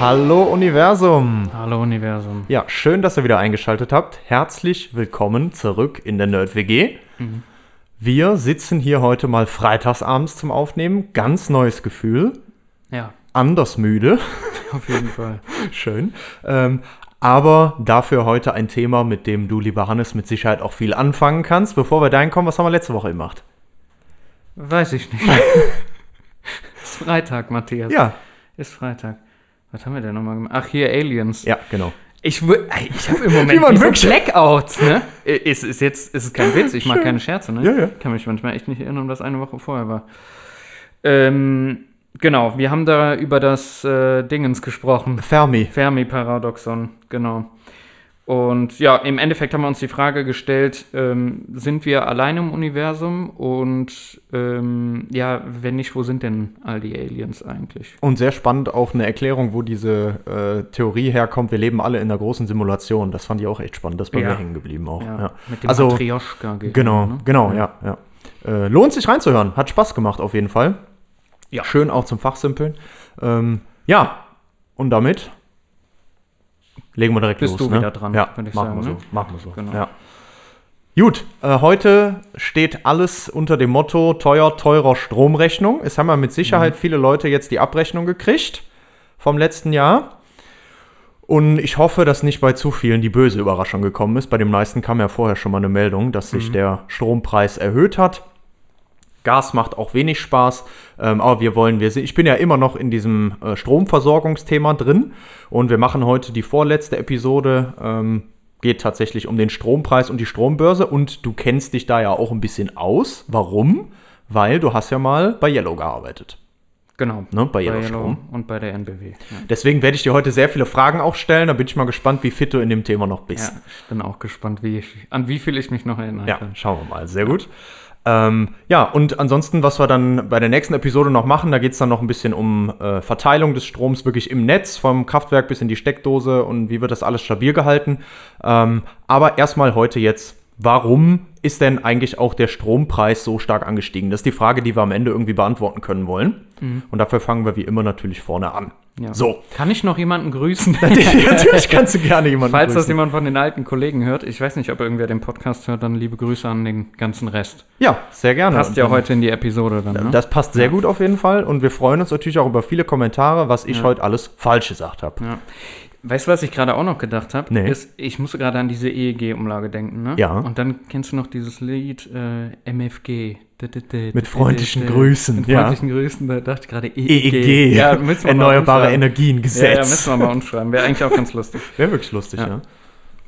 Hallo Universum. Hallo Universum. Ja, schön, dass ihr wieder eingeschaltet habt. Herzlich willkommen zurück in der Nerd WG. Wir sitzen hier heute mal freitagsabends zum Aufnehmen. Ganz neues Gefühl. Ja, Anders müde. auf jeden Fall. Schön. Ähm, aber dafür heute ein Thema, mit dem du, lieber Hannes, mit Sicherheit auch viel anfangen kannst. Bevor wir dahin kommen, was haben wir letzte Woche gemacht? Weiß ich nicht. ist Freitag, Matthias. Ja, Ist Freitag. Was haben wir denn nochmal gemacht? Ach, hier Aliens. ja, genau. Ich, ich habe im Moment diese wirklich- Blackouts, ne? Ist, ist jetzt ist es kein Witz, ich mache keine Scherze, ne? Ja, ja. Kann mich manchmal echt nicht erinnern, was eine Woche vorher war. Ähm, genau, wir haben da über das äh, Dingens gesprochen. Fermi. Fermi-Paradoxon, genau. Und ja, im Endeffekt haben wir uns die Frage gestellt, ähm, sind wir allein im Universum? Und ähm, ja, wenn nicht, wo sind denn all die Aliens eigentlich? Und sehr spannend auch eine Erklärung, wo diese äh, Theorie herkommt. Wir leben alle in einer großen Simulation. Das fand ich auch echt spannend. Das ist bei Ja. mir hängen geblieben auch. Ja, Ja. Mit dem Also, Matryoshka genau, ne? genau, ja, ja. Äh, lohnt sich reinzuhören. Hat Spaß gemacht auf jeden Fall. Ja. Schön auch zum Fachsimpeln. Ähm, ja, und damit legen wir direkt Bist los. du ne? wieder dran, Ja, würd ich machen sagen, wir so. ne? Machen wir so. Genau. Ja. Gut, äh, heute steht alles unter dem Motto teuer, teurer Stromrechnung. Es haben ja mit Sicherheit Mhm. viele Leute jetzt die Abrechnung gekriegt vom letzten Jahr. Und ich hoffe, dass nicht bei zu vielen die böse Überraschung gekommen ist. Bei den meisten kam ja vorher schon mal eine Meldung, dass Mhm. sich der Strompreis erhöht hat. Gas macht auch wenig Spaß, ähm, aber wir wollen, wir, ich bin ja immer noch in diesem äh, Stromversorgungsthema drin und wir machen heute die vorletzte Episode, ähm, geht tatsächlich um den Strompreis und die Strombörse und du kennst dich da ja auch ein bisschen aus. Warum? Weil du hast ja mal bei Yellow gearbeitet. Genau. Ne, bei Yellow Yellow Strom. und bei der NBW. Ja. Deswegen werde ich dir heute sehr viele Fragen auch stellen. Da bin ich mal gespannt, wie fit du in dem Thema noch bist. ja, ich bin auch gespannt, wie ich, an wie viel ich mich noch erinnern Ja, kann. schauen wir mal. Sehr gut. Ähm, ja, und ansonsten, was wir dann bei der nächsten Episode noch machen, da geht es dann noch ein bisschen um äh, Verteilung des Stroms wirklich im Netz, vom Kraftwerk bis in die Steckdose und wie wird das alles stabil gehalten. Ähm, aber erstmal heute jetzt, warum ist denn eigentlich auch der Strompreis so stark angestiegen? Das ist die Frage, die wir am Ende irgendwie beantworten können wollen. Und dafür fangen wir wie immer natürlich vorne an. Ja. So. Kann ich noch jemanden grüßen? natürlich kannst du gerne jemanden Falls das grüßen. jemand von den alten Kollegen hört, ich weiß nicht, ob irgendwer den Podcast hört, dann liebe Grüße an den ganzen Rest. Ja, sehr gerne. Passt ja heute in die Episode dann, ne? Das passt sehr gut auf jeden Fall und wir freuen uns natürlich auch über viele Kommentare, was ich heute alles falsch gesagt habe. Weißt du, was ich gerade auch noch gedacht habe? Nee. Ist, ich musste gerade an diese EEG-Umlage denken, ne? Ja. Und dann kennst du noch dieses Lied äh, MFG. Mit freundlichen Grüßen, Mit ja. freundlichen Grüßen, da dachte ich gerade EEG. EEG, Ja, Erneuerbare. Energiengesetz. Ja, ja, müssen wir mal umschreiben. Wäre eigentlich auch ganz lustig. Wäre wirklich lustig, ja.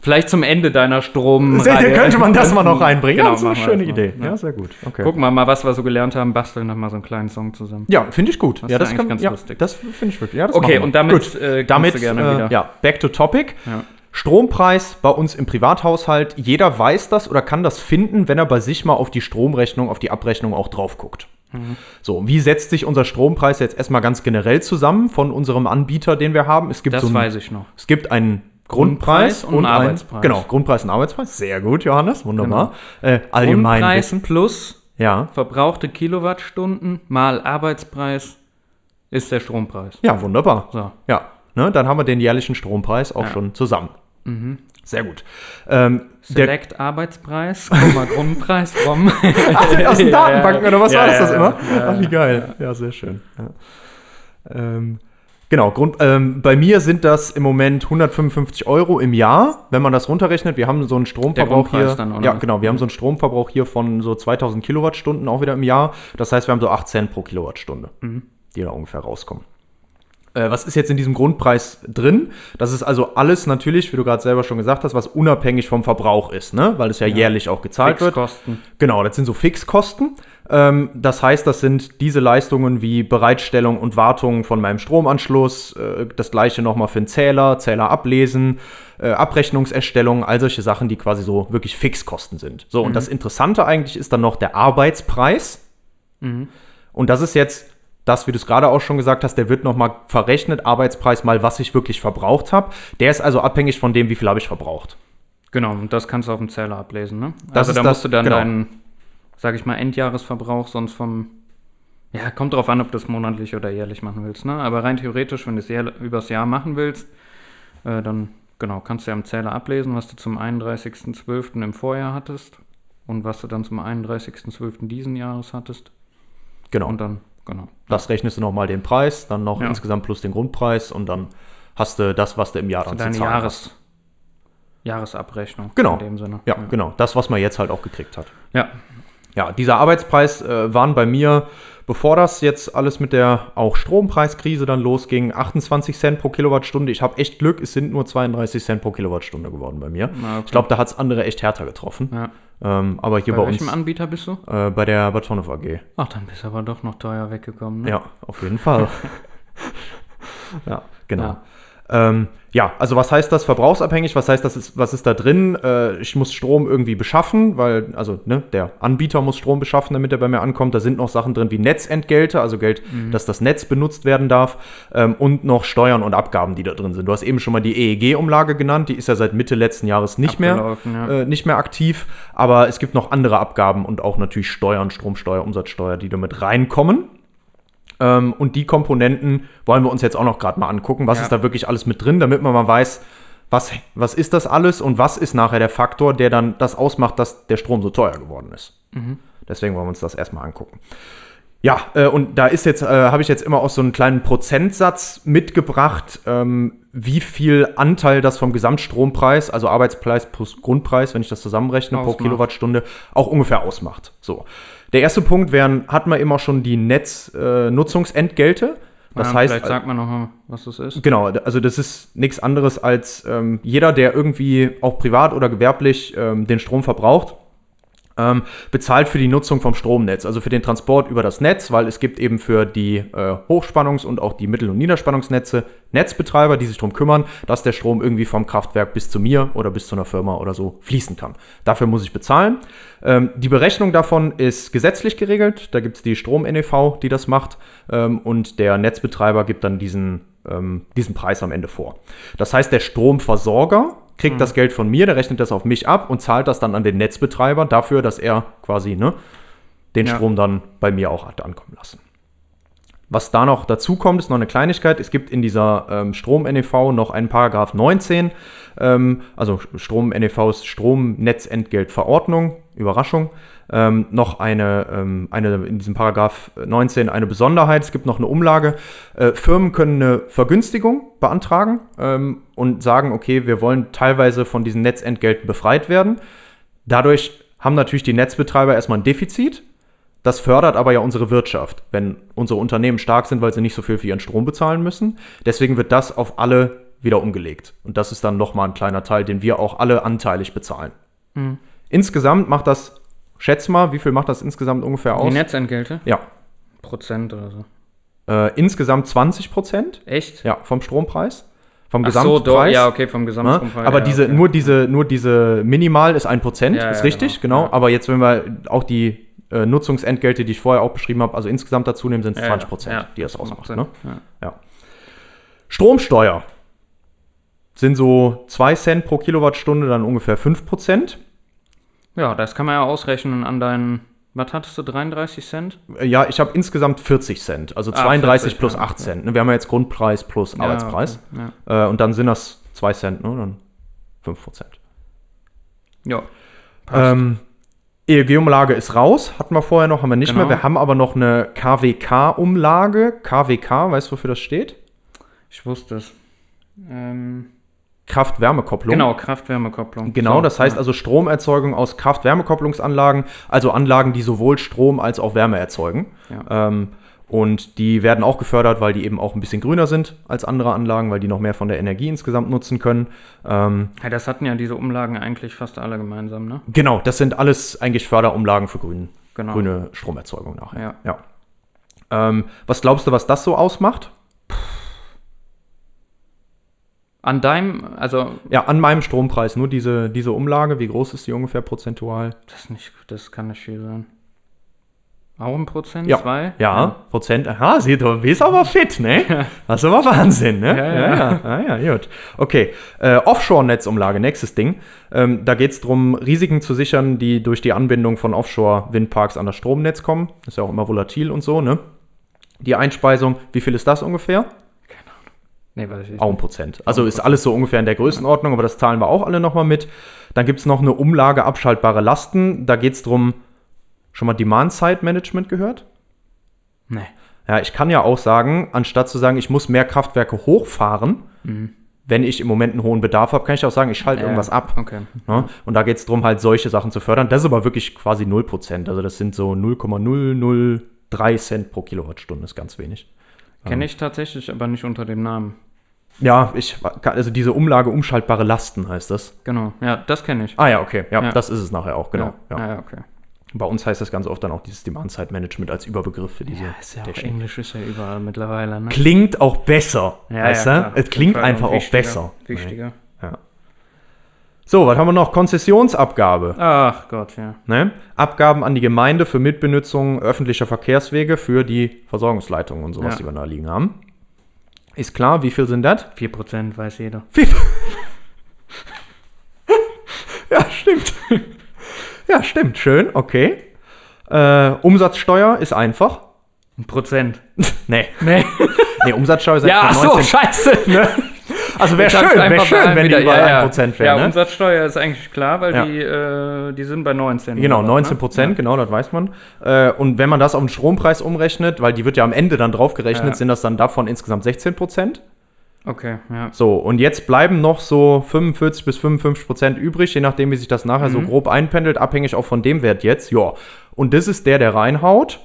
Vielleicht zum Ende deiner Strom. Könnte man das mal noch reinbringen. Genau, ja, das ist eine schöne. Idee. Ja. sehr gut. Okay. Gucken wir mal, was wir so gelernt haben. Basteln noch mal so einen kleinen Song zusammen. Ja, finde ich gut. Das ja, ist das eigentlich kann, ganz ja, lustig. Das finde ich wirklich. Ja, das Okay, und damit, gut. äh, damit du gerne äh, wieder. ja, back to topic. Ja. Strompreis bei uns im Privathaushalt. Jeder weiß das oder kann das finden, wenn er bei sich mal auf die Stromrechnung, auf die Abrechnung auch drauf guckt. Mhm. So, wie setzt sich unser Strompreis jetzt erstmal ganz generell zusammen von unserem Anbieter, den wir haben? Es gibt Das so einen, weiß ich noch. Es gibt einen Grundpreis, und einen Arbeitspreis. Genau, Grundpreis und Arbeitspreis. Sehr gut, Johannes, wunderbar. Genau. Äh, allgemein Grundpreis Wissen. plus Ja. verbrauchte Kilowattstunden mal Arbeitspreis ist der Strompreis. ja, wunderbar. So. Ja, ne, dann haben wir den jährlichen Strompreis auch Ja. Mhm. schon zusammen. Sehr gut. Ähm, der, Select Arbeitspreis, Komma Grundpreis vom. ach, aus den Datenbanken ja. oder was war das das immer? ach, wie geil. Ja, sehr schön. Ja. Ähm, genau, Grund, ähm, bei mir sind das im Moment 155 Euro im Jahr, wenn man das runterrechnet. Wir haben so einen Stromverbrauch hier. ja, genau. Wir haben so einen Stromverbrauch hier von so 2000 Kilowattstunden auch wieder im Jahr. Das heißt, wir haben so 8 Cent pro Kilowattstunde, Mhm. die da ungefähr rauskommen. Äh, was ist jetzt in diesem Grundpreis drin? Das ist also alles natürlich, wie du gerade selber schon gesagt hast, was unabhängig vom Verbrauch ist, ne? weil es ja, jährlich auch gezahlt wird. Fixkosten. Genau, das sind so Fixkosten. Ähm, das heißt, das sind diese Leistungen wie Bereitstellung und Wartung von meinem Stromanschluss, äh, das gleiche nochmal für den Zähler, Zähler ablesen, äh, Abrechnungserstellung, all solche Sachen, die quasi so wirklich Fixkosten sind. So, und das Interessante eigentlich ist dann noch der Arbeitspreis. Und das ist jetzt das, wie du es gerade auch schon gesagt hast, der wird nochmal verrechnet, Arbeitspreis mal, was ich wirklich verbraucht habe. Der ist also abhängig von dem, wie viel habe ich verbraucht. Genau, und das kannst du auf dem Zähler ablesen, ne? Das also da das- musst du dann genau. deinen, sag ich mal, Endjahresverbrauch sonst vom, ja, kommt drauf an, ob du es monatlich oder jährlich machen willst, ne? Aber rein theoretisch, wenn du es übers Jahr machen willst, äh, dann, genau, kannst du ja am Zähler ablesen, was du zum 31.12. im Vorjahr hattest und was du dann zum 31.12. diesen Jahres hattest. Genau. Und dann, genau. das rechnest du nochmal den Preis, dann noch Ja. insgesamt plus den Grundpreis und dann hast du das, was du im Jahr dann zu zahlen Jahres, hast. Jahresabrechnung. Genau. In dem Sinne. Ja, genau. Das, was man jetzt halt auch gekriegt hat. Ja, Ja, dieser Arbeitspreis äh, waren bei mir, bevor das jetzt alles mit der auch Strompreiskrise dann losging, 28 Cent pro Kilowattstunde. Ich habe echt Glück, es sind nur 32 Cent pro Kilowattstunde geworden bei mir. Okay. Ich glaube, da hat es andere echt härter getroffen. ja. Ähm, aber hier Bei, bei, uns, welchem Anbieter bist du? äh, bei der Batonov AG. Ach, dann bist du aber doch noch teuer weggekommen, ne? Ja, auf jeden Fall. ja, genau. Ja. Ja. Ähm, ja, also was heißt das verbrauchsabhängig? Was heißt das, ist, was ist da drin? Äh, ich muss Strom irgendwie beschaffen, weil, also ne, der Anbieter muss Strom beschaffen, damit er bei mir ankommt. Da sind noch Sachen drin wie Netzentgelte, also Geld, dass das Netz benutzt werden darf ähm, und noch Steuern und Abgaben, die da drin sind. Du hast eben schon mal die EEG-Umlage genannt, die ist ja seit Mitte letzten Jahres nicht mehr, ja. äh, nicht mehr aktiv, aber es gibt noch andere Abgaben und auch natürlich Steuern, Stromsteuer, Umsatzsteuer, die damit reinkommen. Ähm, und die Komponenten wollen wir uns jetzt auch noch gerade mal angucken. Was Ja. ist da wirklich alles mit drin, damit man mal weiß, was, was ist das alles und was ist nachher der Faktor, der dann das ausmacht, dass der Strom so teuer geworden ist. Deswegen wollen wir uns das erstmal angucken. Ja, äh, und da ist jetzt, äh, habe ich jetzt immer auch so einen kleinen Prozentsatz mitgebracht, ähm, wie viel Anteil das vom Gesamtstrompreis, also Arbeitspreis plus Grundpreis, wenn ich das zusammenrechne pro Ausmacht. Kilowattstunde, auch ungefähr ausmacht. So. Der erste Punkt wären, hat man immer schon die Netznutzungsentgelte. Nutzungsentgelte. das Ja, heißt, Vielleicht sagt man noch was das ist. Genau, also das ist nichts anderes als ähm, jeder, der irgendwie auch privat oder gewerblich ähm, den Strom verbraucht, ähm, bezahlt für die Nutzung vom Stromnetz, also für den Transport über das Netz, weil es gibt eben für die äh, Hochspannungs- und auch die Mittel- und Niederspannungsnetze Netzbetreiber, die sich darum kümmern, dass der Strom irgendwie vom Kraftwerk bis zu mir oder bis zu einer Firma oder so fließen kann. Dafür muss ich bezahlen. Ähm, die Berechnung davon ist gesetzlich geregelt. Da gibt es die Strom-NEV, die das macht. Ähm, und der Netzbetreiber gibt dann diesen, ähm, diesen Preis am Ende vor. Das heißt, der Stromversorger kriegt das Geld von mir, der rechnet das auf mich ab und zahlt das dann an den Netzbetreiber dafür, dass er quasi ne, den Ja. Strom dann bei mir auch hat ankommen lassen. Was da noch dazu kommt, ist noch eine Kleinigkeit. Es gibt in dieser ähm, Strom-NEV noch einen Paragraph 19, ähm, also Strom-NEVs Stromnetzentgeltverordnung, Überraschung, ähm, noch eine, ähm, eine, in diesem Paragraph 19 eine Besonderheit. Es gibt noch eine Umlage. Äh, Firmen können eine Vergünstigung beantragen ähm, und sagen, okay, wir wollen teilweise von diesen Netzentgelten befreit werden. Dadurch haben natürlich die Netzbetreiber erstmal ein Defizit. Das fördert aber ja unsere Wirtschaft, wenn unsere Unternehmen stark sind, weil sie nicht so viel für ihren Strom bezahlen müssen. Deswegen wird das auf alle wieder umgelegt. Und das ist dann nochmal ein kleiner Teil, den wir auch alle anteilig bezahlen. Insgesamt macht das, schätz mal, wie viel macht das insgesamt ungefähr Die aus? Netzentgelte? Ja, Prozent oder so. äh, insgesamt 20 Prozent Echt? ja, vom Strompreis. Vom Ach so, Gesamtpreis. doch, ja, okay, vom Ne? Gesamtstrompreis. Aber ja, diese, okay. nur, diese, nur diese Minimal ist ein Prozent, Ja, ist ja, richtig, genau. genau. Aber jetzt, wenn wir auch die äh, Nutzungsentgelte, die ich vorher auch beschrieben habe, also insgesamt dazu nehmen, sind es Ja, 20 ja, Prozent, die das macht ausmacht. Ne? Ja. Ja. Stromsteuer sind so 2 Cent pro Kilowattstunde, dann ungefähr 5 Prozent. Ja, das kann man ja ausrechnen an deinen, was hattest du, 33 Cent? Ja, ich habe insgesamt 40 Cent, also Ah, 32 40, plus ja, 8 okay. Cent. ne? Wir haben ja jetzt Grundpreis plus Ja, Arbeitspreis. okay, Ja. Äh, und dann sind das 2 Cent, ne? dann 5 Prozent. ja. Ähm, EEG-Umlage ist raus, hatten wir vorher noch, haben wir nicht Genau. mehr. Wir haben aber noch eine KWK-Umlage. KWK, weißt du, wofür das steht? ich wusste es. Ähm, Kraft-Wärme-Kopplung. genau, Kraft-Wärme-Kopplung. Genau, So, das heißt ja. also Stromerzeugung aus Kraft-Wärmekopplungsanlagen, also Anlagen, die sowohl Strom als auch Wärme erzeugen. Ja. Ähm, Und die werden auch gefördert, weil die eben auch ein bisschen grüner sind als andere Anlagen, weil die noch mehr von der Energie insgesamt nutzen können. Ähm, Ja, das hatten ja diese Umlagen eigentlich fast alle gemeinsam, ne? genau, das sind alles eigentlich Förderumlagen für grün, Genau. grüne Stromerzeugung nachher. Ja. Ähm, was glaubst du, was das so ausmacht? An deinem, also Ja, an meinem Strompreis, nur diese, diese Umlage, wie groß ist die ungefähr prozentual? das nicht, das kann nicht viel sein. Auch ein Prozent? Ja. Zwei? Ja, Prozent. Aha, sieh, du bist aber fit, ne? Das ist aber Wahnsinn, ne? Ja, ja. ja, ja, ja gut. Okay, äh, Offshore-Netzumlage, nächstes Ding. Ähm, da geht es darum, Risiken zu sichern, die durch die Anbindung von Offshore-Windparks an das Stromnetz kommen. Ist ja auch immer volatil und so, ne? Die Einspeisung, wie viel ist das ungefähr? Nee, weiß ich nicht. Auch ein Prozent. Also ist alles so ungefähr in der Größenordnung, aber das zahlen wir auch alle nochmal mit. Dann gibt es noch eine Umlage abschaltbare Lasten. Da geht es darum, schon mal Demand-Side-Management gehört? Nee. Ja, ich kann ja auch sagen, anstatt zu sagen, ich muss mehr Kraftwerke hochfahren, wenn ich im Moment einen hohen Bedarf habe, kann ich auch sagen, ich schalte Ja, irgendwas ab. Okay. Ne? Und da geht es darum, halt solche Sachen zu fördern. Das ist aber wirklich quasi 0%. Also das sind so 0,003 Cent pro Kilowattstunde, ist ganz wenig. Kenne ich tatsächlich, aber nicht unter dem Namen. Ja, ich, also diese Umlage umschaltbare Lasten heißt das. Genau. Ja, das kenne ich. Ah ja, okay. Ja, Ja. das ist es nachher auch, genau. Ja, Ja. ja, ja okay. Bei uns heißt das ganz oft dann auch dieses Demand-Side-Management als Überbegriff für diese Ja, ist ja auch Technik. Englisch ist ja überall mittlerweile, ne? Klingt auch besser, Ja, weißt ja, du? Es klingt einfach auch wichtiger, besser. Wichtiger. So, was haben wir noch? Konzessionsabgabe. Ach Gott, ja. Ne? Abgaben an die Gemeinde für Mitbenutzung öffentlicher Verkehrswege für die Versorgungsleitungen und sowas, Ja. die wir da liegen haben. Ist klar, wie viel sind das? 4% weiß jeder. Wie- ja, stimmt. ja, stimmt. Schön, okay. Äh, Umsatzsteuer ist einfach. Ein Prozent. nee. Nee. Nee, Umsatzsteuer ist Ja, ach einfach so, 19. scheiße. Ne? Also wäre schön, wäre schön, wenn die über ja, 1% Ja, wären. ne? Umsatzsteuer ist eigentlich klar, weil Ja. die, äh, die sind bei 19. Genau, oder was, 19 ne? Prozent, genau, das weiß man. Äh, und wenn man das auf den Strompreis umrechnet, weil die wird ja am Ende dann draufgerechnet, Ja. sind das dann davon insgesamt 16 Prozent. Okay, ja. So, und jetzt bleiben noch so 45 bis 55 Prozent übrig, je nachdem, wie sich das nachher so Mhm. grob einpendelt, abhängig auch von dem Wert jetzt. Ja, und das ist der, der reinhaut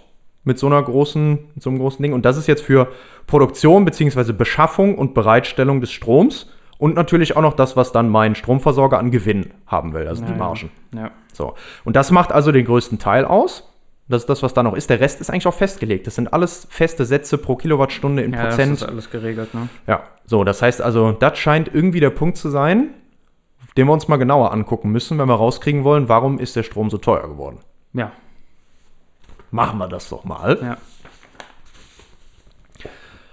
mit so einer großen, mit so einem großen Ding. Und das ist jetzt für Produktion bzw. Beschaffung und Bereitstellung des Stroms und natürlich auch noch das, was dann mein Stromversorger an Gewinn haben will, also die Ja, ja. Margen. Ja. So. Und das macht also den größten Teil aus. Das ist das, was da noch ist. Der Rest ist eigentlich auch festgelegt. Das sind alles feste Sätze pro Kilowattstunde in Ja, das Prozent. ist alles geregelt, ne? Ja, so, das heißt also, das scheint irgendwie der Punkt zu sein, den wir uns mal genauer angucken müssen, wenn wir rauskriegen wollen, warum ist der Strom so teuer geworden. Ja, Machen wir das doch mal. ja.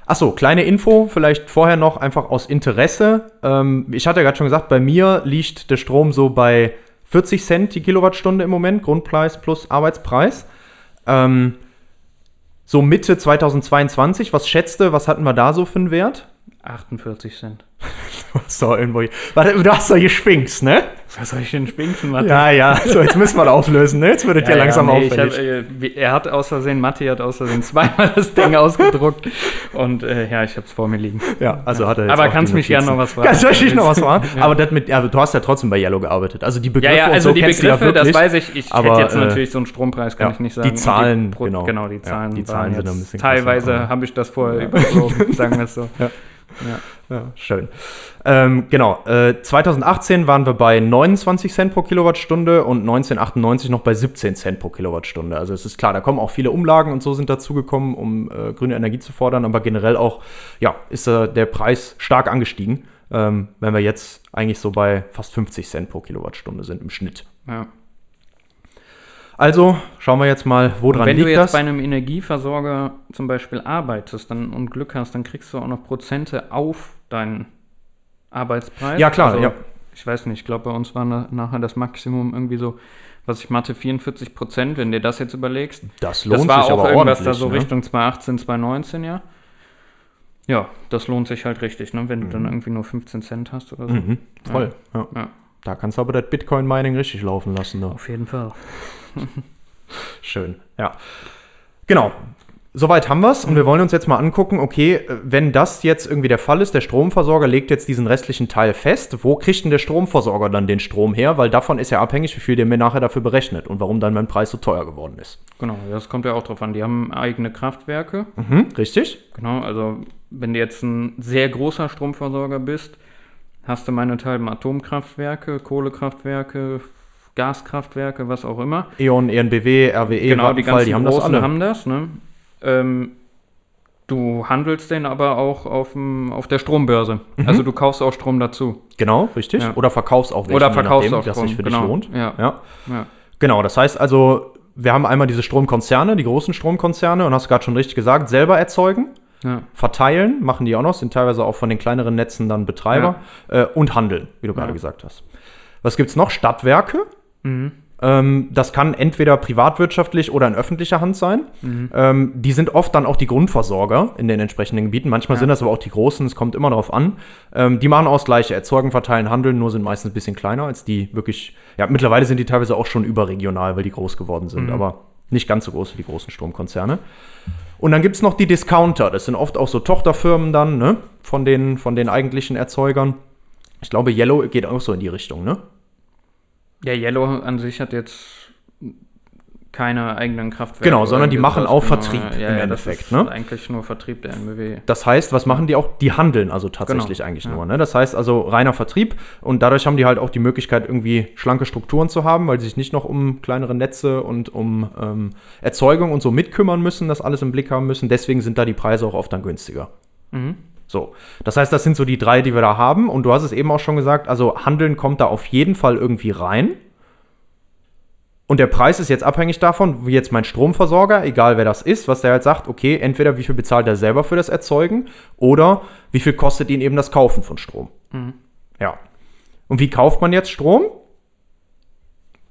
Achso, kleine Info, vielleicht vorher noch einfach aus Interesse. Ähm, ich hatte ja gerade schon gesagt, bei mir liegt der Strom so bei 40 Cent die Kilowattstunde im Moment, Grundpreis plus Arbeitspreis. Ähm, so Mitte 2022, was schätzte, was hatten wir da so für einen Wert? 48 Cent. So, irgendwo. Warte, du hast doch geschwingt, ne? Was soll ich denn spinken, Mathe? Ja, ja. So, jetzt müssen wir das auflösen, ne? Jetzt wird es ja, langsam nee, hab, äh, er hat aus Versehen, Matti hat aus Versehen zweimal das Ding ausgedruckt. Und äh, ja, ich habe es vor mir liegen. ja, also hat er jetzt Aber kannst die mich gerne noch was fragen. Ja, ich dich noch was fragen? Ja. Aber das mit, ja, du hast ja trotzdem bei Yellow gearbeitet. Also die Ja, Begriffe ja, und also so die du Begriffe, ja das weiß ich. Ich aber, hätte jetzt äh, natürlich so einen Strompreis, kann ja, ich nicht die sagen. Und Zahlen, Pro- genau. Genau, die Ja, Zahlen. die Zahlen sind ein bisschen Teilweise habe ich das vorher überflogen, sagen wir es so. Ja. Ja. Schön. Ähm, genau, äh, 2018 waren wir bei 29 Cent pro Kilowattstunde und 1998 noch bei 17 Cent pro Kilowattstunde. Also es ist klar, da kommen auch viele Umlagen und so sind dazugekommen, um äh, grüne Energie zu fordern, aber generell auch, ja, ist äh, der Preis stark angestiegen, ähm, wenn wir jetzt eigentlich so bei fast 50 Cent pro Kilowattstunde sind im Schnitt. Ja. Also schauen wir jetzt mal, woran Wenn du liegt jetzt das? bei einem Energieversorger zum Beispiel arbeitest dann, und Glück hast, dann kriegst du auch noch Prozente auf deinen Arbeitspreis. Ja, klar, Also, ja. Ich weiß nicht, ich glaube, bei uns war na, nachher das Maximum irgendwie so, was ich Mathe, 44 Prozent, wenn dir das jetzt überlegst. Das lohnt das war sich auch aber irgendwas da so ne? Richtung 2018, 2019, ja. Ja, das lohnt sich halt richtig, ne? wenn du dann irgendwie nur 15 Cent hast oder so. Mhm, voll, ja. Ja. Da kannst du aber das Bitcoin-Mining richtig laufen lassen. Ne? Auf jeden Fall. Schön, ja. Genau. Soweit haben wir es und wir wollen uns jetzt mal angucken, okay, wenn das jetzt irgendwie der Fall ist, der Stromversorger legt jetzt diesen restlichen Teil fest, wo kriegt denn der Stromversorger dann den Strom her? Weil davon ist ja abhängig, wie viel der mir nachher dafür berechnet und warum dann mein Preis so teuer geworden ist. Genau, das kommt ja auch drauf an. Die haben eigene Kraftwerke. Mhm, richtig? Genau, also wenn du jetzt ein sehr großer Stromversorger bist, hast du meinethalben Atomkraftwerke, Kohlekraftwerke, Gaskraftwerke, was auch immer. E.ON, ENBW, RWE, genau, die Vattenfall, ganzen die haben das alle. haben das. Ne? Ähm, du handelst den aber auch auf, dem, auf der Strombörse. Mhm. Also du kaufst auch Strom dazu. Genau, richtig. Ja. Oder verkaufst auch welchen, Oder verkaufst nachdem, auch das Strom, sich für dich genau. lohnt. Ja. ja. Ja. Genau, das heißt also, wir haben einmal diese Stromkonzerne, die großen Stromkonzerne, und hast gerade schon richtig gesagt, selber erzeugen, Ja. verteilen, machen die auch noch, sind teilweise auch von den kleineren Netzen dann Betreiber äh, und handeln, wie du gerade Ja. gesagt hast. Was gibt es noch? Stadtwerke. Mhm. Ähm, das kann entweder privatwirtschaftlich oder in öffentlicher Hand sein. Mhm. Ähm, die sind oft dann auch die Grundversorger in den entsprechenden Gebieten. Manchmal Ja. sind das aber auch die großen, es kommt immer darauf an. Ähm, die machen auch das Gleiche, erzeugen, verteilen, handeln, nur sind meistens ein bisschen kleiner als die wirklich. Ja, mittlerweile sind die teilweise auch schon überregional, weil die groß geworden sind, Mhm. aber nicht ganz so groß wie die großen Stromkonzerne. Und dann gibt es noch die Discounter. Das sind oft auch so Tochterfirmen dann, ne? Von den, von den eigentlichen Erzeugern. Ich glaube, Yellow geht auch so in die Richtung, ne? ja, Yellow an sich hat jetzt keine eigenen Kraftwerke. Genau, sondern die machen auch Vertrieb Ja, im ja, Endeffekt, das ist ne? eigentlich nur Vertrieb der NBW. Das heißt, was machen die auch? Die handeln also tatsächlich Genau, eigentlich ja. nur. Ne? Das heißt also reiner Vertrieb und dadurch haben die halt auch die Möglichkeit, irgendwie schlanke Strukturen zu haben, weil sie sich nicht noch um kleinere Netze und um ähm, Erzeugung und so mitkümmern müssen, das alles im Blick haben müssen. Deswegen sind da die Preise auch oft dann günstiger. Mhm. So, das heißt, das sind so die drei, die wir da haben. Und du hast es eben auch schon gesagt, also Handeln kommt da auf jeden Fall irgendwie rein. Und der Preis ist jetzt abhängig davon, wie jetzt mein Stromversorger, egal wer das ist, was der halt sagt, okay, entweder wie viel bezahlt er selber für das Erzeugen oder wie viel kostet ihn eben das Kaufen von Strom. Mhm. Ja. Und wie kauft man jetzt Strom?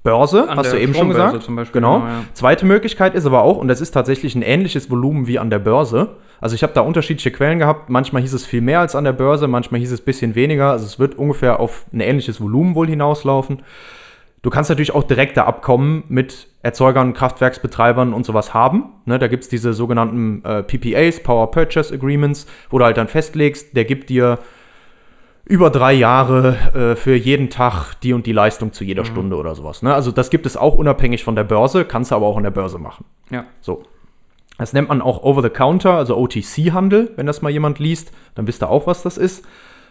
Börse, An hast du eben schon gesagt. zum Beispiel, genau. genau, ja. Zweite Möglichkeit ist aber auch, und das ist tatsächlich ein ähnliches Volumen wie an der Börse. Also ich habe da unterschiedliche Quellen gehabt. Manchmal hieß es viel mehr als an der Börse, manchmal hieß es ein bisschen weniger. Also es wird ungefähr auf ein ähnliches Volumen wohl hinauslaufen. Du kannst natürlich auch direkte Abkommen mit Erzeugern, Kraftwerksbetreibern und sowas haben. Ne, da gibt es diese sogenannten äh, PPAs, Power Purchase Agreements, wo du halt dann festlegst, der gibt dir über drei Jahre äh, für jeden Tag die und die Leistung zu jeder Stunde oder sowas. Ne? Also das gibt es auch unabhängig von der Börse, kannst du aber auch an der Börse machen. Ja. So. Das nennt man auch Over-the-Counter, also OTC-Handel, wenn das mal jemand liest, dann wisst ihr auch, was das ist.